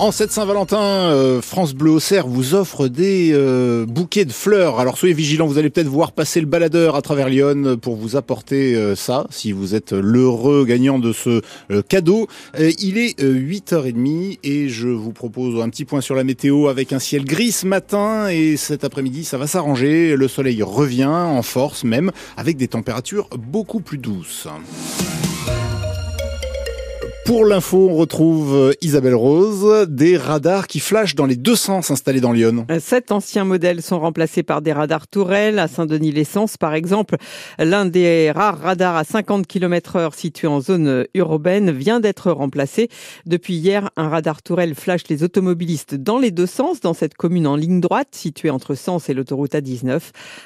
En cette Saint-Valentin, euh, France Bleu Auxerre vous offre des euh, bouquets de fleurs. Alors soyez vigilants, vous allez peut-être voir passer le baladeur à travers Lyon pour vous apporter euh, ça, si vous êtes l'heureux gagnant de ce cadeau. il est 8h30 et je vous propose un petit point sur la météo avec un ciel gris ce matin et cet après-midi ça va s'arranger. Le soleil revient en force même avec des températures beaucoup plus douces. Pour l'info, on retrouve euh, Isabelle Rose, des radars qui flashent dans les deux sens installés dans Lyon. Euh, sept anciens modèles sont remplacés par des radars tourelles. À Saint-Denis-l'Essence, par exemple, l'un des rares radars à 50 km heure situé en zone urbaine vient d'être remplacé. Depuis hier, un radar tourelle flash les automobilistes dans les deux sens dans cette commune en ligne droite située entre Sens et l'autoroute A19.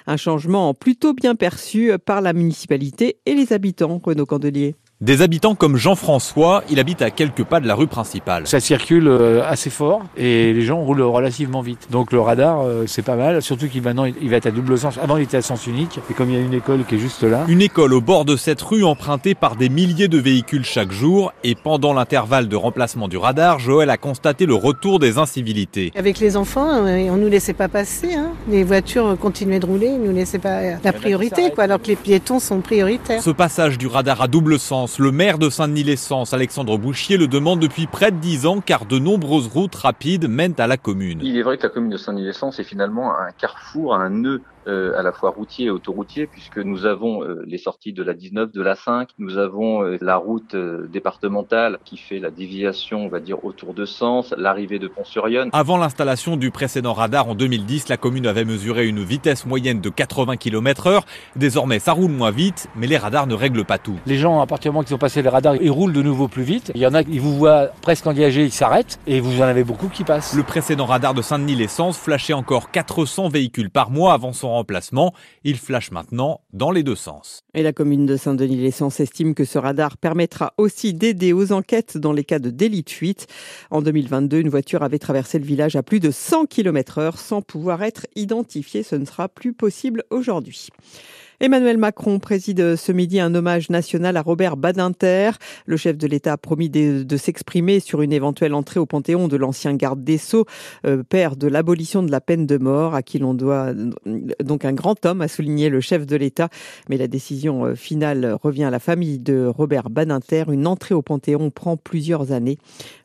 Un changement plutôt bien perçu par la municipalité et les habitants, Renaud Candelier. Des habitants comme Jean-François, il habite à quelques pas de la rue principale. Ça circule euh, assez fort et les gens roulent relativement vite. Donc le radar, euh, c'est pas mal, surtout qu'il maintenant il va être à double sens. Avant il était à sens unique et comme il y a une école qui est juste là. Une école au bord de cette rue empruntée par des milliers de véhicules chaque jour et pendant l'intervalle de remplacement du radar, Joël a constaté le retour des incivilités. Avec les enfants, euh, on nous laissait pas passer. Hein. Les voitures continuaient de rouler, ils nous laissaient pas la priorité, quoi, alors que les piétons sont prioritaires. Ce passage du radar à double sens le maire de Saint-Denis-l'Essence, Alexandre Bouchier, le demande depuis près de dix ans car de nombreuses routes rapides mènent à la commune. Il est vrai que la commune de Saint-Denis-l'Essence est finalement un carrefour, un nœud à la fois routier et autoroutier, puisque nous avons euh, les sorties de la 19, de la 5, nous avons euh, la route départementale qui fait la déviation, on va dire, autour de Sens, l'arrivée de Pont-sur-Yonne. Avant l'installation du précédent radar en 2010, la commune avait mesuré une vitesse moyenne de 80 km heure. Désormais, ça roule moins vite, mais les radars ne règlent pas tout. Les gens, à partir du moment qu'ils ont passé les radars, ils roulent de nouveau plus vite. Il y en a qui vous voient presque engagés, ils s'arrêtent, et vous en avez beaucoup qui passent. Le précédent radar de Saint-Denis-l'Essence flashait encore 400 véhicules par mois avant son remplacement. Il flash maintenant dans les deux sens. Et la commune de Saint-Denis-l'Essence estime que ce radar permettra aussi d'aider aux enquêtes dans les cas de délit de fuite. En 2022, une voiture avait traversé le village à plus de 100 km heure sans pouvoir être identifiée. Ce ne sera plus possible aujourd'hui. Emmanuel Macron préside ce midi un hommage national à Robert Badinter. Le chef de l'État a promis de, s'exprimer sur une éventuelle entrée au Panthéon de l'ancien garde des Sceaux, euh, père de l'abolition de la peine de mort, à qui l'on doit donc un grand homme, a souligné le chef de l'État. Mais la décision euh, finale revient à la famille de Robert Badinter. Une entrée au Panthéon prend plusieurs années.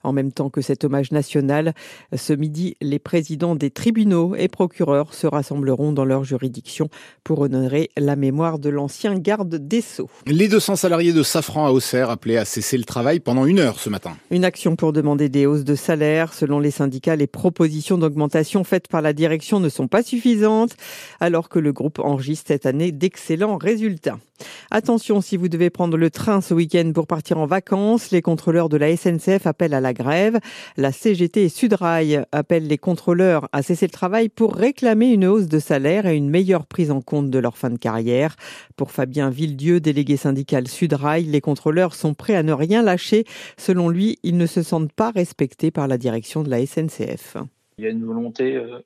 En même temps que cet hommage national, ce midi, les présidents des tribunaux et procureurs se rassembleront dans leur juridiction pour honorer la mémoire de l'ancien garde des Sceaux. Les 200 salariés de Safran à Auxerre appelés à cesser le travail pendant une heure ce matin. Une action pour demander des hausses de salaire. Selon les syndicats, les propositions d'augmentation faites par la direction ne sont pas suffisantes, alors que le groupe enregistre cette année d'excellents résultats. Attention, si vous devez prendre le train ce week-end pour partir en vacances, les contrôleurs de la SNCF appellent à la grève. La CGT et Sudrail appellent les contrôleurs à cesser le travail pour réclamer une hausse de salaire et une meilleure prise en compte de leur fin de carrière. Pour Fabien Villedieu, délégué syndical Sudrail, les contrôleurs sont prêts à ne rien lâcher. Selon lui, ils ne se sentent pas respectés par la direction de la SNCF. Il y a une volonté euh,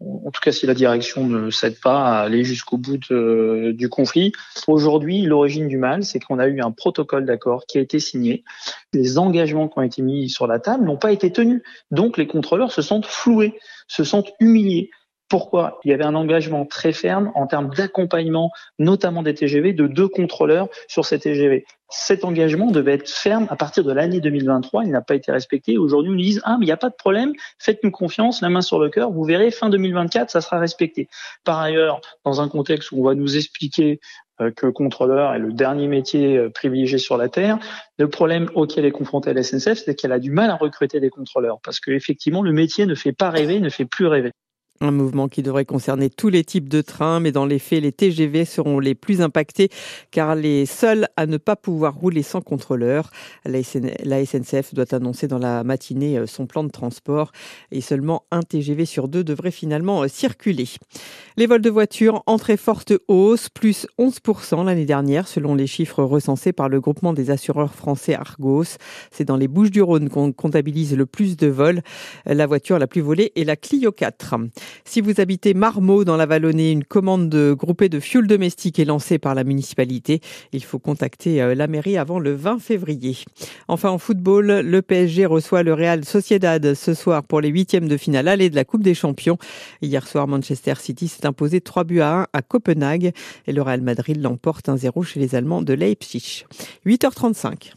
en tout cas si la direction ne cède pas à aller jusqu'au bout du conflit. Aujourd'hui, l'origine du mal, c'est qu'on a eu un protocole d'accord qui a été signé. Les engagements qui ont été mis sur la table n'ont pas été tenus. Donc les contrôleurs se sentent floués, se sentent humiliés. Pourquoi Il y avait un engagement très ferme en termes d'accompagnement, notamment des TGV, de deux contrôleurs sur ces TGV. Cet engagement devait être ferme à partir de l'année 2023. Il n'a pas été respecté. Aujourd'hui, on nous dit ah mais il n'y a pas de problème, faites-nous confiance, la main sur le cœur. Vous verrez, fin 2024, ça sera respecté. Par ailleurs, dans un contexte où on va nous expliquer euh, que contrôleur est le dernier métier euh, privilégié sur la terre. Le problème auquel est confrontée la c'est qu'elle a du mal à recruter des contrôleurs parce que effectivement le métier ne fait pas rêver, ne fait plus rêver. Un mouvement qui devrait concerner tous les types de trains, mais dans les faits, les TGV seront les plus impactés car les seuls à ne pas pouvoir rouler sans contrôleur. La, SNCF doit annoncer dans la matinée euh, son plan de transport et seulement un TGV sur deux devrait finalement euh, circuler. Les vols de voitures en forte hausse, plus 11% l'année dernière selon les chiffres recensés par le groupement des assureurs français Argos. C'est dans les Bouches du Rhône qu'on comptabilise le plus de vols. La voiture la plus volée est la Clio 4. Si vous habitez Marmot dans la Vallonnée, une commande de groupée de fioul domestique est lancée par la municipalité. Il faut contacter euh, la mairie avant le 20 février. Enfin en football, le PSG reçoit le Real Sociedad ce soir pour les huitièmes de finale aller de la Coupe des Champions. Hier soir, Manchester City s'est imposé 3 buts à 1 à Copenhague et le Real Madrid l'emporte 1-0 chez les Allemands de Leipzig. 8h35.